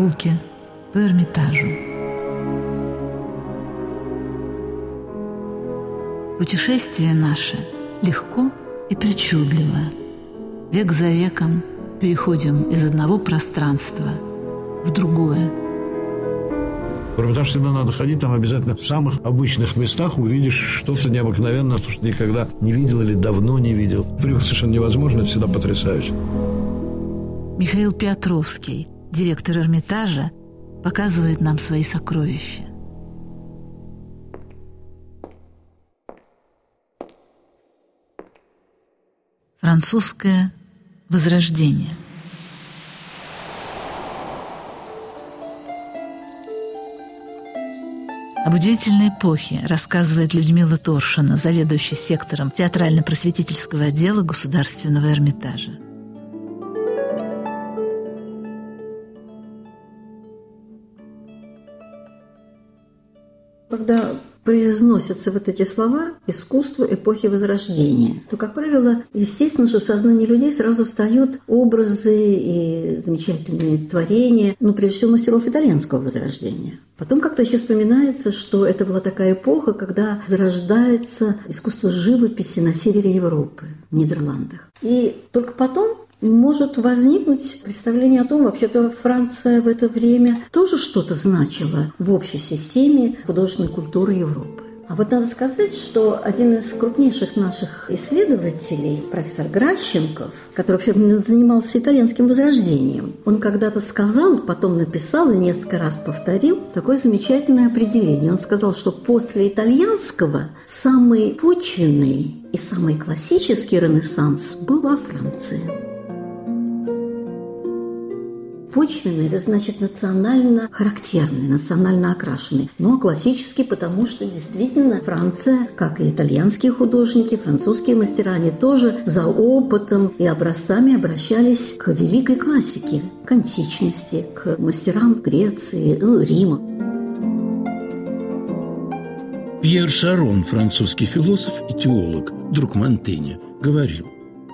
Прогулки по Эрмитажу. Путешествие наше легко и причудливо. Век за веком переходим из одного пространства в другое. В Эрмитаж всегда надо ходить, там обязательно в самых обычных местах увидишь что-то необыкновенное, то, что никогда не видел или давно не видел. Привык совершенно невозможно, это всегда потрясающе. Михаил Петровский, директор Эрмитажа, показывает нам свои сокровища. Французское возрождение. Об удивительной эпохе рассказывает Людмила Торшина, заведующая сектором театрально-просветительского отдела Государственного Эрмитажа. Когда произносятся вот эти слова «искусство эпохи Возрождения», то, как правило, естественно, что в сознании людей сразу встают образы и замечательные творения, ну, прежде всего, мастеров итальянского Возрождения. Потом как-то еще вспоминается, что это была такая эпоха, когда зарождается искусство живописи на севере Европы, в Нидерландах. И только потом может возникнуть представление о том, вообще-то Франция в это время тоже что-то значила в общей системе художественной культуры Европы. А вот надо сказать, что один из крупнейших наших исследователей, профессор Гращенков, который вообще занимался итальянским возрождением, он когда-то сказал, потом написал и несколько раз повторил такое замечательное определение. Он сказал, что после итальянского самый почвенный и самый классический ренессанс был во Франции. Почвенный – это значит национально характерный, национально окрашенный. Ну, а классический, потому что действительно Франция, как и итальянские художники, французские мастера, они тоже за опытом и образцами обращались к великой классике, к античности, к мастерам Греции, ну, Рима. Пьер Шарон, французский философ и теолог, друг Монтэня, говорил,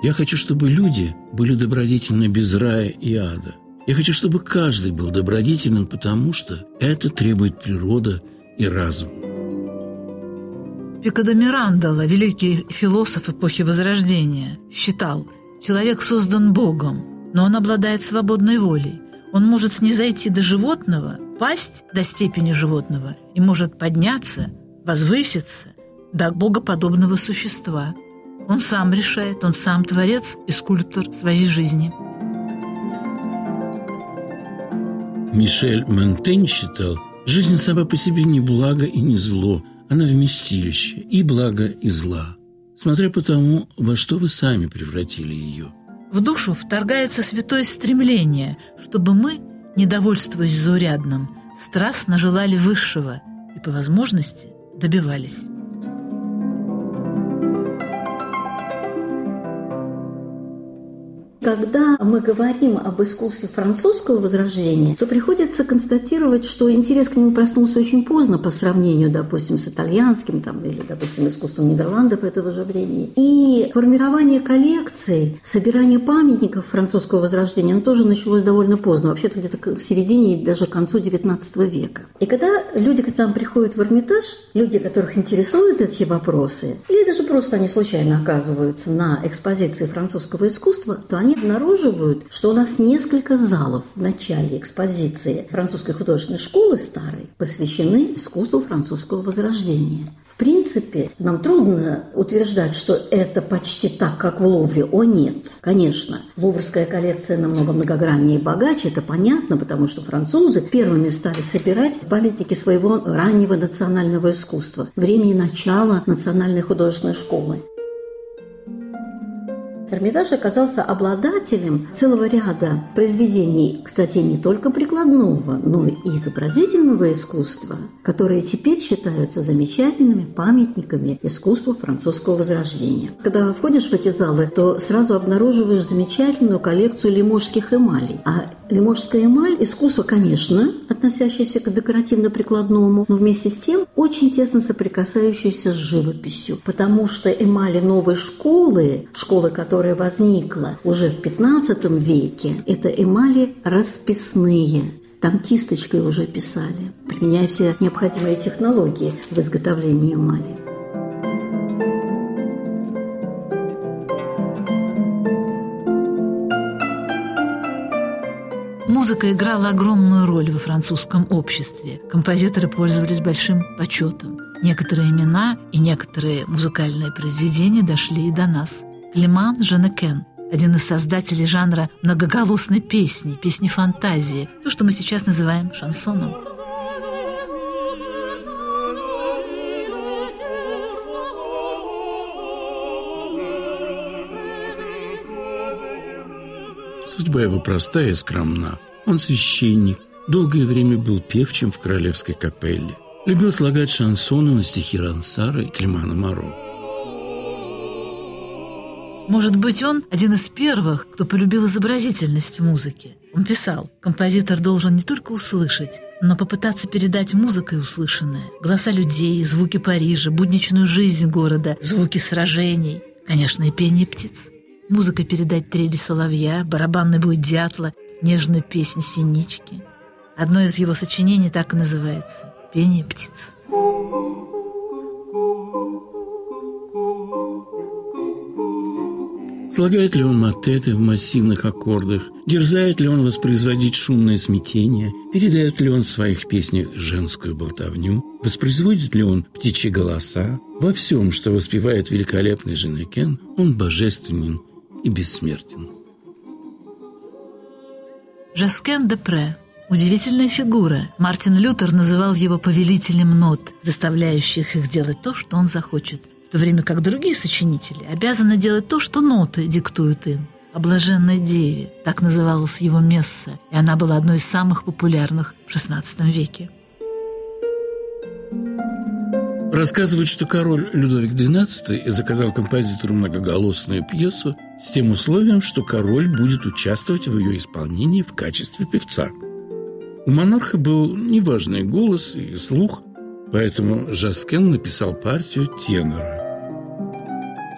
«Я хочу, чтобы люди были добродетельны без рая и ада – я хочу, чтобы каждый был добродетелен, потому что это требует природа и разум. Пикадо Мирандола, великий философ эпохи Возрождения, считал, человек создан Богом, но он обладает свободной волей. Он может снизойти до животного, пасть до степени животного и может подняться, возвыситься до богоподобного существа. Он сам решает, он сам творец и скульптор своей жизни – Мишель Монтень считал, жизнь сама по себе не благо и не зло, она вместилище и блага, и зла, смотря по тому, во что вы сами превратили ее. В душу вторгается святое стремление, чтобы мы, недовольствуясь заурядным, страстно желали высшего и, по возможности, добивались. Когда мы говорим об искусстве французского возрождения, то приходится констатировать, что интерес к нему проснулся очень поздно по сравнению, допустим, с итальянским там, или, допустим, искусством Нидерландов этого же времени. И формирование коллекций, собирание памятников французского возрождения, оно тоже началось довольно поздно, вообще-то где-то в середине и даже к концу XIX века. И когда люди к нам приходят в Эрмитаж, люди, которых интересуют эти вопросы, или даже просто они случайно оказываются на экспозиции французского искусства, то они обнаруживают, что у нас несколько залов в начале экспозиции французской художественной школы старой посвящены искусству французского возрождения. В принципе, нам трудно утверждать, что это почти так, как в Лувре. О, нет, конечно. Луврская коллекция намного многограннее и богаче, это понятно, потому что французы первыми стали собирать памятники своего раннего национального искусства, времени начала национальной художественной школы. Эрмитаж оказался обладателем целого ряда произведений, кстати, не только прикладного, но и изобразительного искусства, которые теперь считаются замечательными памятниками искусства французского возрождения. Когда входишь в эти залы, то сразу обнаруживаешь замечательную коллекцию лиможских эмалей. А Лиможская эмаль – искусство, конечно, относящееся к декоративно-прикладному, но вместе с тем очень тесно соприкасающееся с живописью, потому что эмали новой школы, школы, которая возникла уже в XV веке, это эмали расписные. Там кисточкой уже писали, применяя все необходимые технологии в изготовлении эмали. Музыка играла огромную роль во французском обществе. Композиторы пользовались большим почетом. Некоторые имена и некоторые музыкальные произведения дошли и до нас. Климан Женекен – один из создателей жанра многоголосной песни, песни фантазии, то, что мы сейчас называем шансоном. Судьба его простая и скромна. Он священник, долгое время был певчим в королевской капелле. Любил слагать шансоны на стихи Рансара и Климана Моро. Может быть, он один из первых, кто полюбил изобразительность в музыке. Он писал, композитор должен не только услышать, но попытаться передать музыкой услышанное. Голоса людей, звуки Парижа, будничную жизнь города, звуки сражений, конечно, и пение птиц. Музыка передать трели соловья, барабанный бой дятла, нежную песнь синички. Одно из его сочинений так и называется «Пение птиц». Слагает ли он мотеты в массивных аккордах? Дерзает ли он воспроизводить шумное смятение? Передает ли он в своих песнях женскую болтовню? Воспроизводит ли он птичьи голоса? Во всем, что воспевает великолепный Женекен, он божественен и бессмертен. Жаскен де Пре – удивительная фигура. Мартин Лютер называл его повелителем нот, заставляющих их делать то, что он захочет, в то время как другие сочинители обязаны делать то, что ноты диктуют им. О блаженной деве – так называлась его месса, и она была одной из самых популярных в XVI веке. Рассказывают, что король Людовик XII заказал композитору многоголосную пьесу с тем условием, что король будет участвовать в ее исполнении в качестве певца. У монарха был неважный голос и слух, поэтому Жаскен написал партию тенора,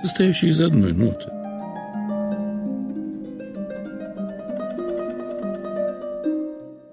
состоящую из одной ноты.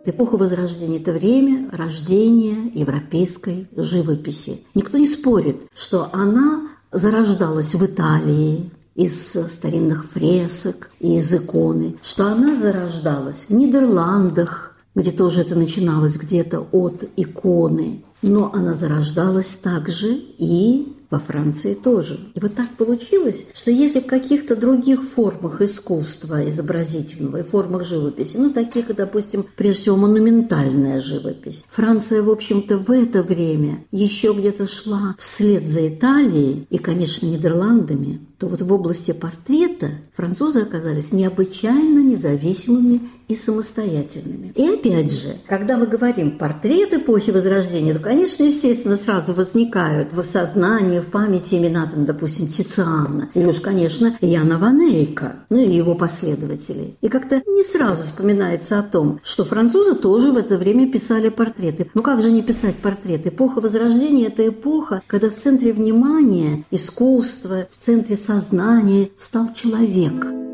Эпоха Возрождения – это время рождения европейской живописи. Никто не спорит, что она зарождалась в Италии, из старинных фресок и из иконы, что она зарождалась в Нидерландах, где тоже это начиналось где-то от иконы, но она зарождалась также и во Франции тоже. И вот так получилось, что если в каких-то других формах искусства изобразительного и формах живописи, ну, таких, допустим, прежде всего, монументальная живопись, Франция, в общем-то, в это время еще где-то шла вслед за Италией и, конечно, Нидерландами, то вот в области портрета французы оказались необычайно независимыми и самостоятельными. И опять же, когда мы говорим портрет эпохи Возрождения, то, конечно, естественно, сразу возникают в сознании, в памяти имена, там, допустим, Тициана, или уж, конечно, Яна Ванейка, ну и его последователей. И как-то не сразу вспоминается о том, что французы тоже в это время писали портреты. Ну как же не писать портреты? Эпоха Возрождения – это эпоха, когда в центре внимания искусства, в центре сознания стал человек –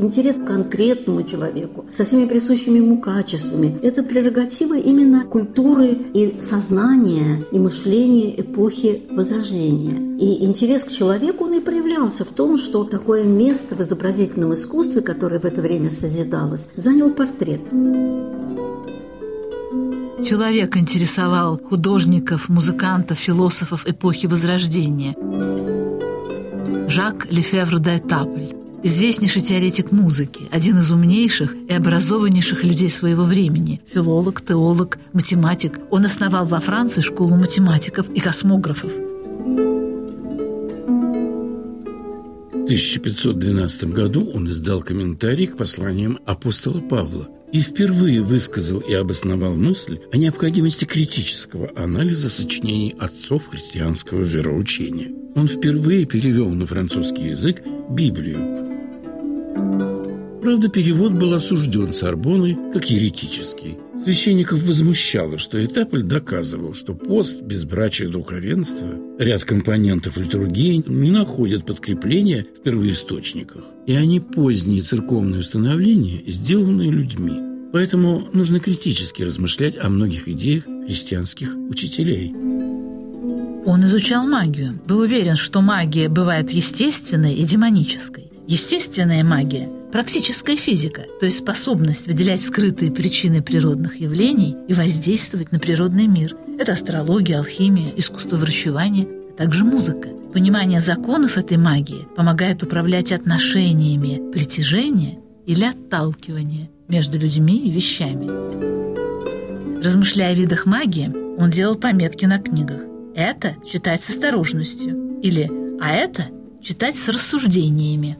интерес к конкретному человеку, со всеми присущими ему качествами. Это прерогатива именно культуры и сознания, и мышления эпохи Возрождения. И интерес к человеку, он и проявлялся в том, что такое место в изобразительном искусстве, которое в это время созидалось, занял портрет. Человек интересовал художников, музыкантов, философов эпохи Возрождения. Жак Лефевр де Тапль известнейший теоретик музыки, один из умнейших и образованнейших людей своего времени, филолог, теолог, математик. Он основал во Франции школу математиков и космографов. В 1512 году он издал комментарий к посланиям апостола Павла и впервые высказал и обосновал мысль о необходимости критического анализа сочинений отцов христианского вероучения. Он впервые перевел на французский язык Библию, Правда, перевод был осужден Сорбоной как еретический. Священников возмущало, что Этаполь доказывал, что пост, безбрачие духовенства, ряд компонентов литургии не находят подкрепления в первоисточниках, и они поздние церковные установления, сделанные людьми. Поэтому нужно критически размышлять о многих идеях христианских учителей. Он изучал магию, был уверен, что магия бывает естественной и демонической. Естественная магия – практическая физика, то есть способность выделять скрытые причины природных явлений и воздействовать на природный мир. Это астрология, алхимия, искусство врачевания, а также музыка. Понимание законов этой магии помогает управлять отношениями притяжения или отталкивания между людьми и вещами. Размышляя о видах магии, он делал пометки на книгах. Это читать с осторожностью. Или «а это читать с рассуждениями».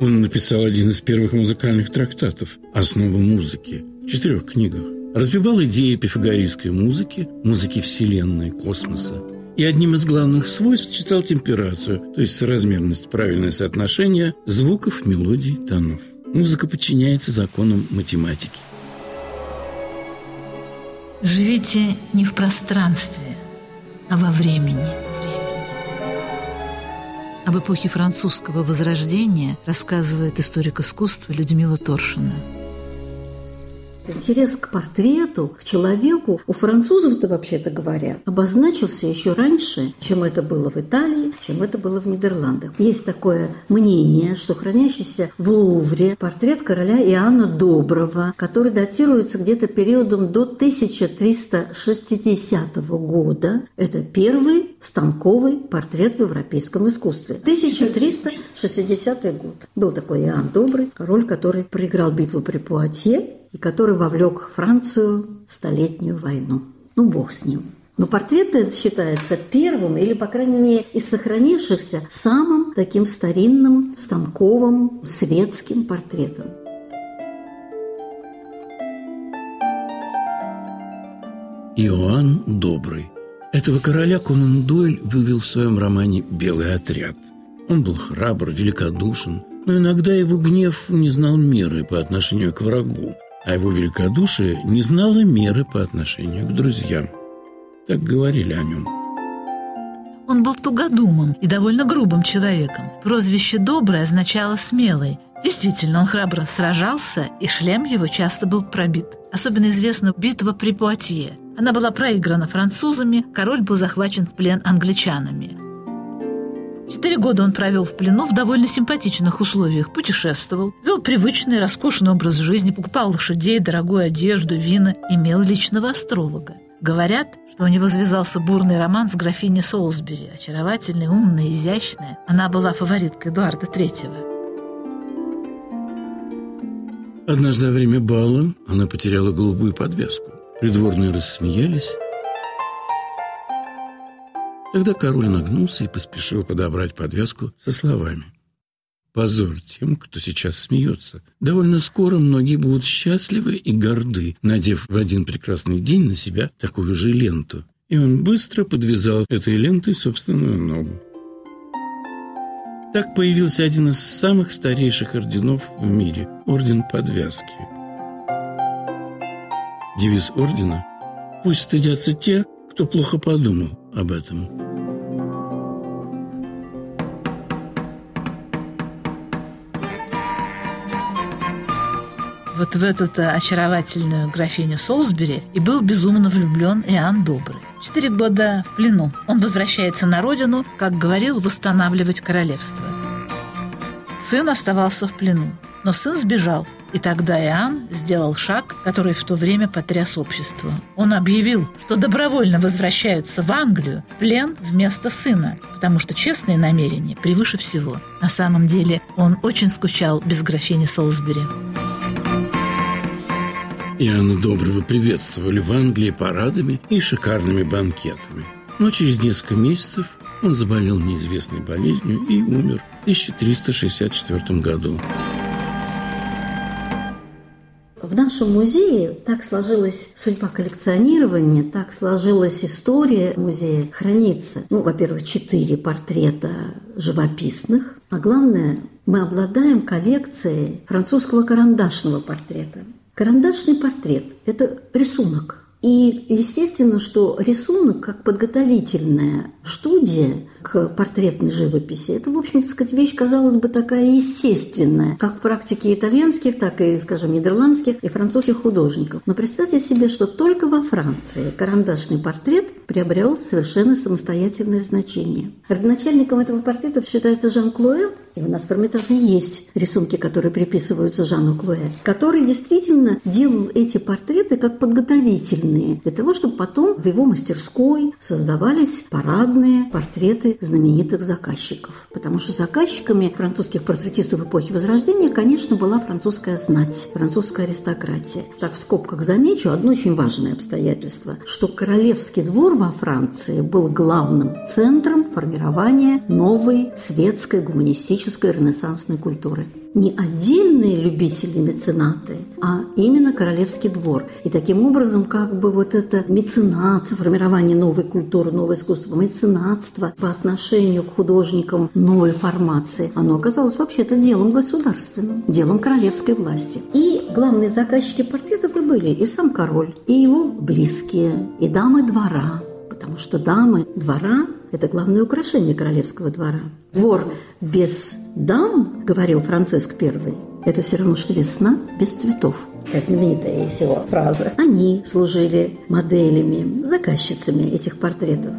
Он написал один из первых музыкальных трактатов «Основы музыки» в четырех книгах. Развивал идеи пифагорейской музыки, музыки Вселенной, космоса. И одним из главных свойств читал темперацию, то есть соразмерность, правильное соотношение звуков, мелодий, тонов. Музыка подчиняется законам математики. Живите не в пространстве, а во времени. Об эпохе французского возрождения рассказывает историк искусства Людмила Торшина. Интерес к портрету, к человеку у французов-то, вообще-то говоря, обозначился еще раньше, чем это было в Италии, чем это было в Нидерландах. Есть такое мнение, что хранящийся в Лувре портрет короля Иоанна Доброго, который датируется где-то периодом до 1360 года, это первый станковый портрет в европейском искусстве. 1360 год. Был такой Иоанн Добрый, король, который проиграл битву при Пуатье, и который вовлек Францию в Столетнюю войну. Ну, бог с ним. Но портрет этот считается первым, или, по крайней мере, из сохранившихся, самым таким старинным, станковым, светским портретом. Иоанн Добрый. Этого короля Конан Дойль вывел в своем романе «Белый отряд». Он был храбр, великодушен, но иногда его гнев не знал меры по отношению к врагу а его великодушие не знало меры по отношению к друзьям. Так говорили о нем. Он был тугодумом и довольно грубым человеком. Прозвище «добрый» означало «смелый». Действительно, он храбро сражался, и шлем его часто был пробит. Особенно известна битва при Пуатье. Она была проиграна французами, король был захвачен в плен англичанами. Четыре года он провел в плену в довольно симпатичных условиях, путешествовал, вел привычный, роскошный образ жизни, покупал лошадей, дорогую одежду, вина, имел личного астролога. Говорят, что у него завязался бурный роман с графиней Солсбери, очаровательная, умная, изящная. Она была фавориткой Эдуарда Третьего. Однажды во время бала она потеряла голубую подвеску. Придворные рассмеялись, Тогда король нагнулся и поспешил подобрать подвязку со словами. Позор тем, кто сейчас смеется. Довольно скоро многие будут счастливы и горды, надев в один прекрасный день на себя такую же ленту. И он быстро подвязал этой лентой собственную ногу. Так появился один из самых старейших орденов в мире – Орден Подвязки. Девиз ордена – «Пусть стыдятся те, кто плохо подумал об этом. Вот в эту очаровательную графиню Солсбери и был безумно влюблен Иоанн Добрый. Четыре года в плену. Он возвращается на родину, как говорил, восстанавливать королевство. Сын оставался в плену, но сын сбежал – и тогда Иоанн сделал шаг, который в то время потряс общество. Он объявил, что добровольно возвращаются в Англию плен вместо сына, потому что честные намерения превыше всего. На самом деле он очень скучал без графини Солсбери. Иоанна Доброго приветствовали в Англии парадами и шикарными банкетами. Но через несколько месяцев он заболел неизвестной болезнью и умер в 1364 году. В нашем музее так сложилась судьба коллекционирования, так сложилась история музея. Хранится, ну, во-первых, четыре портрета живописных, А главное, мы обладаем коллекцией французского карандашного портрета. Карандашный портрет – это рисунок. И естественно, что рисунок как подготовительная студия к портретной живописи, это, в общем-то сказать, вещь, казалось бы, такая естественная, как в практике итальянских, так и, скажем, нидерландских и французских художников. Но представьте себе, что только во Франции карандашный портрет приобрел совершенно самостоятельное значение. Родоначальником этого портрета считается Жан Клуэ, и у нас в Эрмитаже есть рисунки, которые приписываются Жану Клуэ, который действительно делал эти портреты как подготовительные, для того, чтобы потом в его мастерской создавались парадные портреты знаменитых заказчиков. Потому что заказчиками французских портретистов эпохи Возрождения, конечно, была французская знать, французская аристократия. Так, в скобках замечу одно очень важное обстоятельство, что королевский двор во Франции был главным центром формирования новой светской гуманистической ренессансной культуры. Не отдельные любители-меценаты, а именно королевский двор. И таким образом, как бы вот это меценатство, формирование новой культуры, нового искусства, меценатство по отношению к художникам новой формации, оно оказалось вообще-то делом государственным, делом королевской власти. И главные заказчики портретов и были и сам король, и его близкие, и дамы двора, потому что дамы двора – это главное украшение королевского двора. Вор без дам, говорил Франциск I, это все равно, что весна без цветов. Такая знаменитая его фраза. Они служили моделями, заказчицами этих портретов.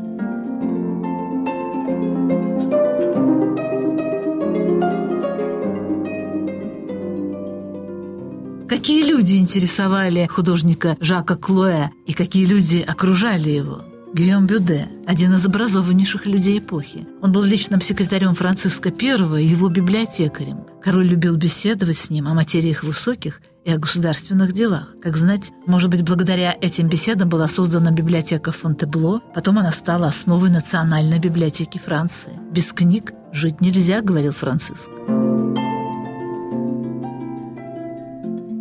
Какие люди интересовали художника Жака Клоэ и какие люди окружали его? Гийом Бюде, один из образованнейших людей эпохи. Он был личным секретарем Франциска I и его библиотекарем. Король любил беседовать с ним о материях высоких и о государственных делах. Как знать, может быть, благодаря этим беседам была создана библиотека Фонтебло, потом она стала основой Национальной библиотеки Франции. «Без книг жить нельзя», — говорил Франциск.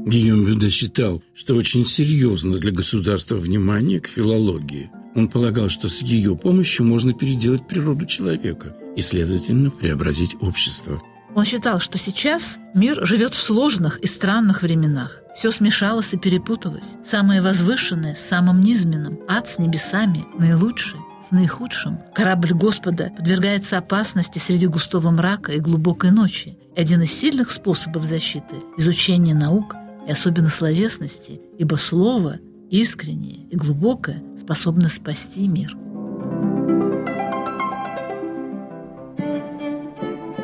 Гийом Бюде считал, что очень серьезно для государства внимание к филологии – он полагал, что с ее помощью можно переделать природу человека и, следовательно, преобразить общество. Он считал, что сейчас мир живет в сложных и странных временах. Все смешалось и перепуталось. Самое возвышенное с самым низменным, ад с небесами, наилучший с наихудшим. Корабль Господа подвергается опасности среди густого мрака и глубокой ночи. И один из сильных способов защиты – изучение наук и особенно словесности, ибо слово искреннее и глубокое способно спасти мир.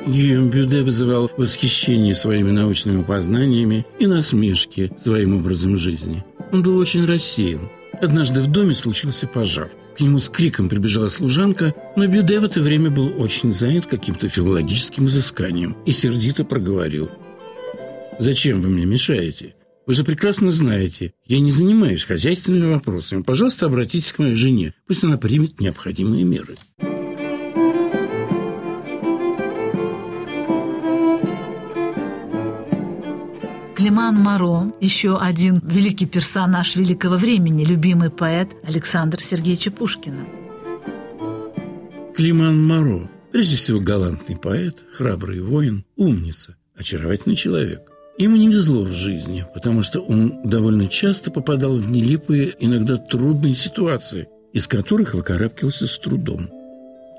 Гийом Бюде вызывал восхищение своими научными познаниями и насмешки своим образом жизни. Он был очень рассеян. Однажды в доме случился пожар. К нему с криком прибежала служанка, но Бюде в это время был очень занят каким-то филологическим изысканием и сердито проговорил. «Зачем вы мне мешаете? Вы же прекрасно знаете, я не занимаюсь хозяйственными вопросами. Пожалуйста, обратитесь к моей жене. Пусть она примет необходимые меры. Климан Моро, еще один великий персонаж великого времени, любимый поэт Александр Сергеевича Пушкина. Климан Моро, прежде всего галантный поэт, храбрый воин, умница, очаровательный человек. Ему не везло в жизни, потому что он довольно часто попадал в нелепые, иногда трудные ситуации, из которых выкарабкивался с трудом.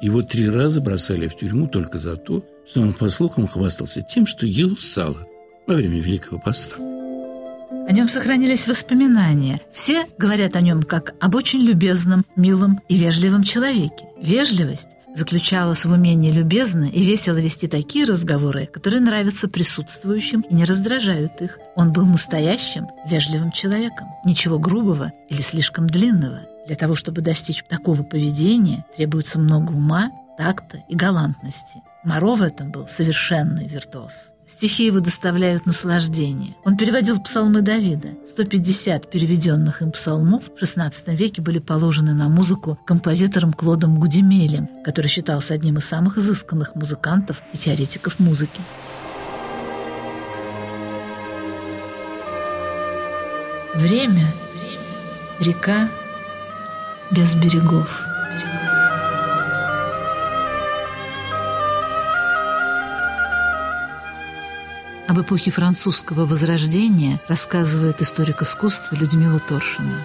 Его три раза бросали в тюрьму только за то, что он, по слухам, хвастался тем, что ел сало во время Великого Поста. О нем сохранились воспоминания. Все говорят о нем как об очень любезном, милом и вежливом человеке. Вежливость заключалась в умении любезно и весело вести такие разговоры, которые нравятся присутствующим и не раздражают их. Он был настоящим, вежливым человеком. Ничего грубого или слишком длинного. Для того, чтобы достичь такого поведения, требуется много ума, такта и галантности. Моро в этом был совершенный виртуоз. Стихи его доставляют наслаждение. Он переводил псалмы Давида. 150 переведенных им псалмов в XVI веке были положены на музыку композитором Клодом Гудемелем, который считался одним из самых изысканных музыкантов и теоретиков музыки. Время – река без берегов. Об эпохе французского возрождения рассказывает историк искусства Людмила Торшина.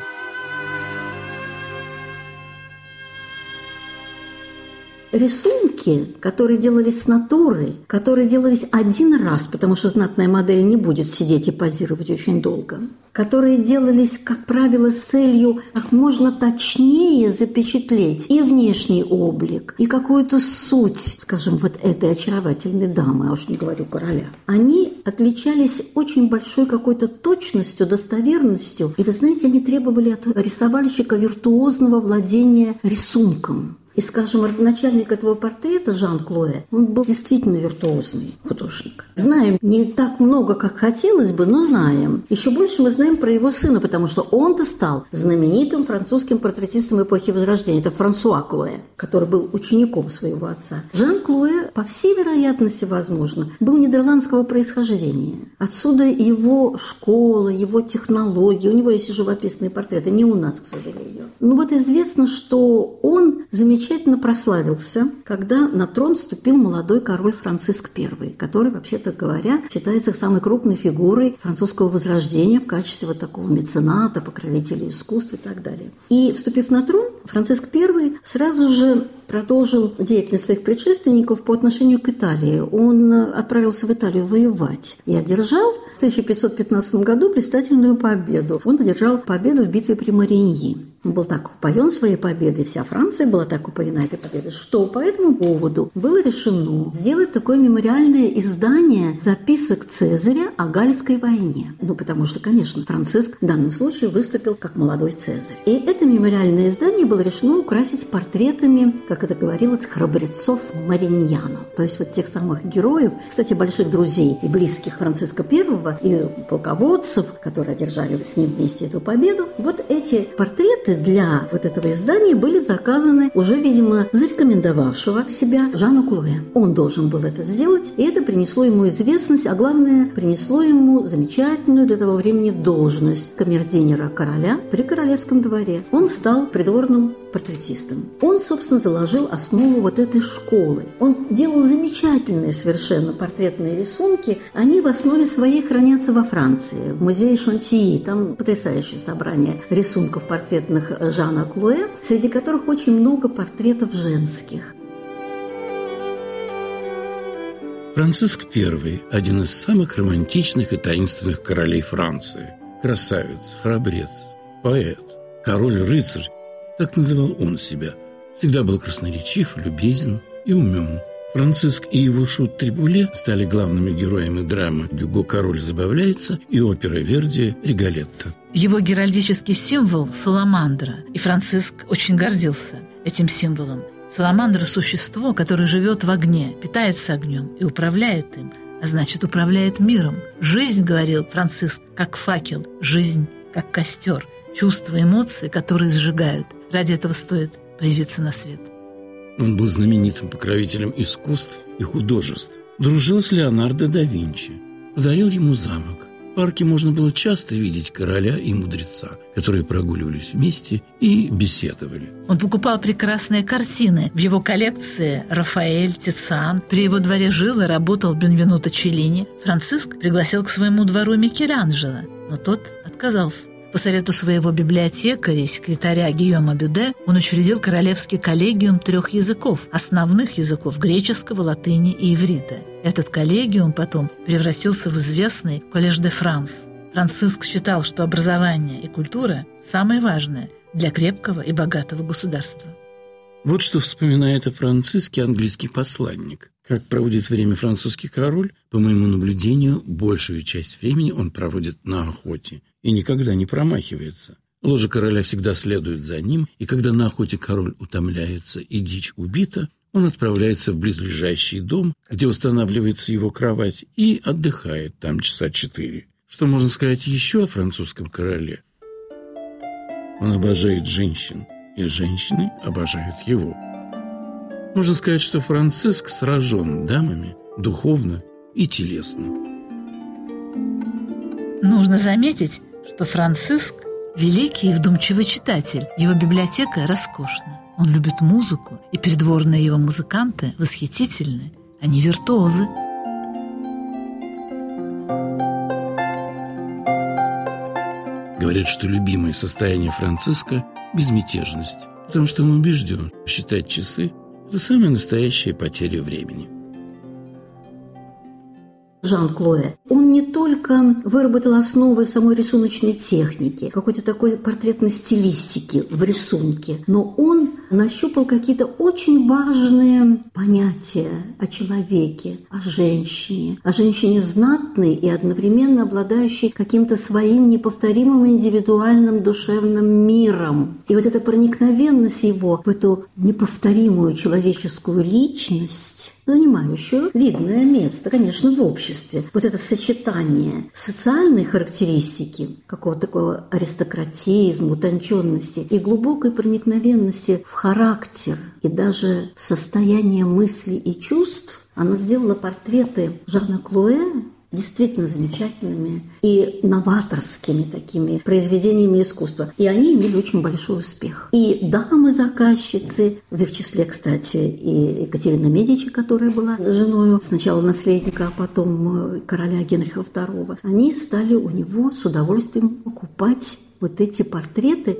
Рисунки, которые делались с натуры, которые делались один раз, потому что знатная модель не будет сидеть и позировать очень долго, которые делались, как правило, с целью как можно точнее запечатлеть и внешний облик, и какую-то суть, скажем, вот этой очаровательной дамы, а уж не говорю короля, они отличались очень большой какой-то точностью, достоверностью, и вы знаете, они требовали от рисовальщика виртуозного владения рисунком. И, скажем, начальник этого портрета Жан Клоэ, он был действительно виртуозный художник. Знаем не так много, как хотелось бы, но знаем. Еще больше мы знаем про его сына, потому что он-то стал знаменитым французским портретистом эпохи Возрождения. Это Франсуа Клоэ, который был учеником своего отца. Жан Клоэ, по всей вероятности, возможно, был нидерландского происхождения. Отсюда его школа, его технологии. У него есть и живописные портреты, не у нас, к сожалению. Ну вот известно, что он замечательно замечательно прославился, когда на трон вступил молодой король Франциск I, который, вообще-то говоря, считается самой крупной фигурой французского возрождения в качестве вот такого мецената, покровителя искусства и так далее. И, вступив на трон, Франциск I сразу же продолжил деятельность своих предшественников по отношению к Италии. Он отправился в Италию воевать и одержал в 1515 году блистательную победу. Он одержал победу в битве при Мариньи. Был так упоен своей победой, вся Франция была так упоена этой победой, что по этому поводу было решено сделать такое мемориальное издание записок Цезаря о Гальской войне. Ну, потому что, конечно, Франциск в данном случае выступил как молодой Цезарь. И это мемориальное издание было решено украсить портретами, как это говорилось, храбрецов Мариньяно. То есть вот тех самых героев, кстати, больших друзей и близких Франциска I, и полководцев, которые одержали с ним вместе эту победу. Вот эти портреты портреты для вот этого издания были заказаны уже, видимо, зарекомендовавшего себя Жану Клуэ. Он должен был это сделать, и это принесло ему известность, а главное, принесло ему замечательную для того времени должность камердинера короля при королевском дворе. Он стал придворным портретистом. Он, собственно, заложил основу вот этой школы. Он делал замечательные совершенно портретные рисунки. Они в основе своей хранятся во Франции, в музее Шантии. Там потрясающее собрание рисунков портретных Жана Клуэ, среди которых очень много портретов женских. Франциск I – один из самых романтичных и таинственных королей Франции. Красавец, храбрец, поэт, король-рыцарь так называл он себя. Всегда был красноречив, любезен и умен. Франциск и его шут Трибуле стали главными героями драмы «Гюго король забавляется» и оперы Верди «Риголетто». Его геральдический символ – саламандра, и Франциск очень гордился этим символом. Саламандра – существо, которое живет в огне, питается огнем и управляет им, а значит, управляет миром. Жизнь, говорил Франциск, как факел, жизнь, как костер, чувства, эмоции, которые сжигают – Ради этого стоит появиться на свет. Он был знаменитым покровителем искусств и художеств. Дружил с Леонардо да Винчи. Подарил ему замок. В парке можно было часто видеть короля и мудреца, которые прогуливались вместе и беседовали. Он покупал прекрасные картины. В его коллекции Рафаэль, Тициан. При его дворе жил и работал Бенвенуто Челлини. Франциск пригласил к своему двору Микеланджело, но тот отказался. По совету своего библиотекаря и секретаря Гийома Бюде он учредил Королевский коллегиум трех языков, основных языков греческого, латыни и иврита. Этот коллегиум потом превратился в известный Коллеж де Франс. Франциск считал, что образование и культура – самое важное для крепкого и богатого государства. Вот что вспоминает о Франциске английский посланник. Как проводит время французский король, по моему наблюдению, большую часть времени он проводит на охоте и никогда не промахивается. Ложа короля всегда следует за ним, и когда на охоте король утомляется и дичь убита, он отправляется в близлежащий дом, где устанавливается его кровать, и отдыхает там часа четыре. Что можно сказать еще о французском короле? Он обожает женщин, и женщины обожают его. Можно сказать, что Франциск сражен дамами духовно и телесно. Нужно заметить, что Франциск – великий и вдумчивый читатель. Его библиотека роскошна. Он любит музыку, и придворные его музыканты восхитительны. Они виртуозы. Говорят, что любимое состояние Франциска – безмятежность, потому что он убежден, считать часы – это самая настоящая потеря времени – Жан Клоэ, он не только выработал основы самой рисуночной техники, какой-то такой портретной стилистики в рисунке, но он нащупал какие-то очень важные понятия о человеке, о женщине, о женщине знатной и одновременно обладающей каким-то своим неповторимым индивидуальным душевным миром. И вот эта проникновенность его в эту неповторимую человеческую личность занимающую видное место, конечно, в обществе. Вот это сочетание социальной характеристики, какого-то такого аристократизма, утонченности и глубокой проникновенности в характер и даже в состояние мыслей и чувств, она сделала портреты Жана Клуэ действительно замечательными и новаторскими такими произведениями искусства. И они имели очень большой успех. И дамы-заказчицы, в их числе, кстати, и Екатерина Медичи, которая была женой сначала наследника, а потом э, короля Генриха II, они стали у него с удовольствием покупать вот эти портреты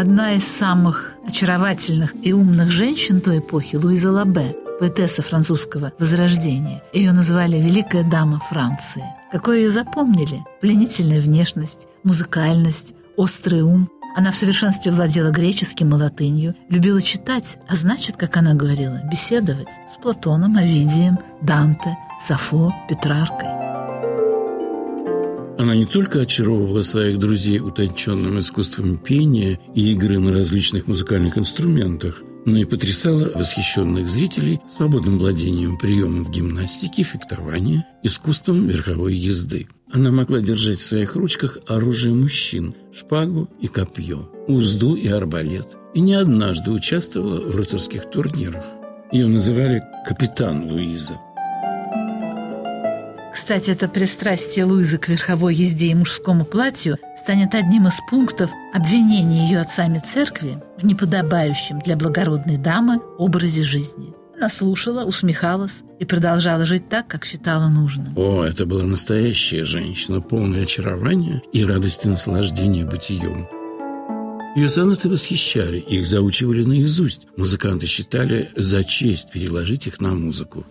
Одна из самых очаровательных и умных женщин той эпохи, Луиза Лабе, поэтесса французского возрождения. Ее называли «Великая дама Франции». Какой ее запомнили? Пленительная внешность, музыкальность, острый ум. Она в совершенстве владела греческим и латынью, любила читать, а значит, как она говорила, беседовать с Платоном, Овидием, Данте, Сафо, Петраркой. Она не только очаровывала своих друзей утонченным искусством пения и игры на различных музыкальных инструментах, но и потрясала восхищенных зрителей свободным владением приемов гимнастики, фехтования, искусством верховой езды. Она могла держать в своих ручках оружие мужчин, шпагу и копье, узду и арбалет, и не однажды участвовала в рыцарских турнирах. Ее называли «Капитан Луиза». Кстати, это пристрастие Луизы к верховой езде и мужскому платью станет одним из пунктов обвинения ее отцами церкви в неподобающем для благородной дамы образе жизни. Она слушала, усмехалась и продолжала жить так, как считала нужным. О, это была настоящая женщина, полная очарования и радости наслаждения бытием. Ее сонаты восхищали, их заучивали наизусть. Музыканты считали за честь переложить их на музыку.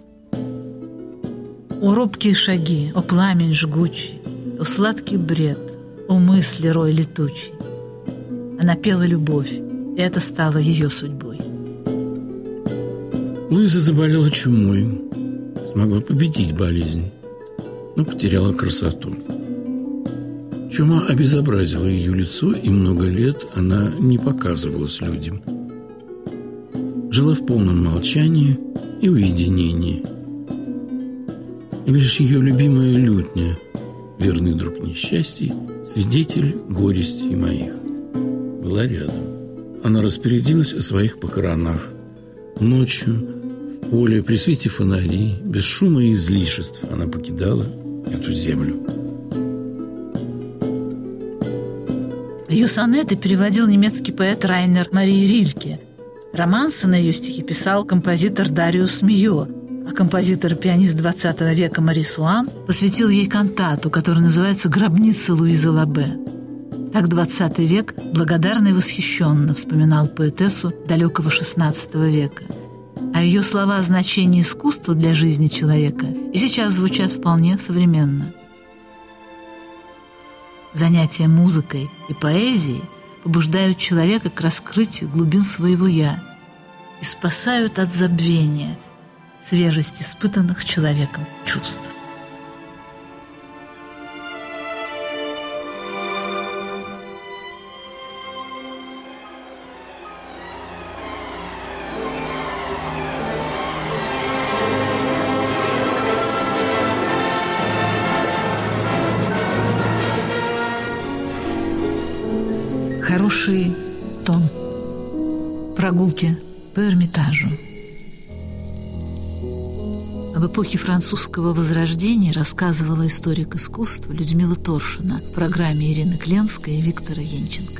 О робкие шаги, о пламень жгучий, О сладкий бред, о мысли рой летучий. Она пела любовь, и это стало ее судьбой. Луиза заболела чумой, смогла победить болезнь, но потеряла красоту. Чума обезобразила ее лицо, и много лет она не показывалась людям. Жила в полном молчании и уединении – и лишь ее любимая лютня, верный друг несчастий, свидетель горестей моих, была рядом. Она распорядилась о своих похоронах. Ночью, в поле, при свете фонарей, без шума и излишеств она покидала эту землю. Ее сонеты переводил немецкий поэт Райнер Марии Рильке. Романсы на ее стихи писал композитор Дариус Мио – а композитор и пианист XX века Мари Суан посвятил ей кантату, которая называется «Гробница Луизы Лабе». Так XX век благодарно и восхищенно вспоминал поэтессу далекого XVI века. А ее слова о значении искусства для жизни человека и сейчас звучат вполне современно. Занятия музыкой и поэзией побуждают человека к раскрытию глубин своего «я» и спасают от забвения – свежесть испытанных человеком чувств. Об эпохе французского возрождения рассказывала историк искусства Людмила Торшина в программе Ирины Кленской и Виктора Янченко.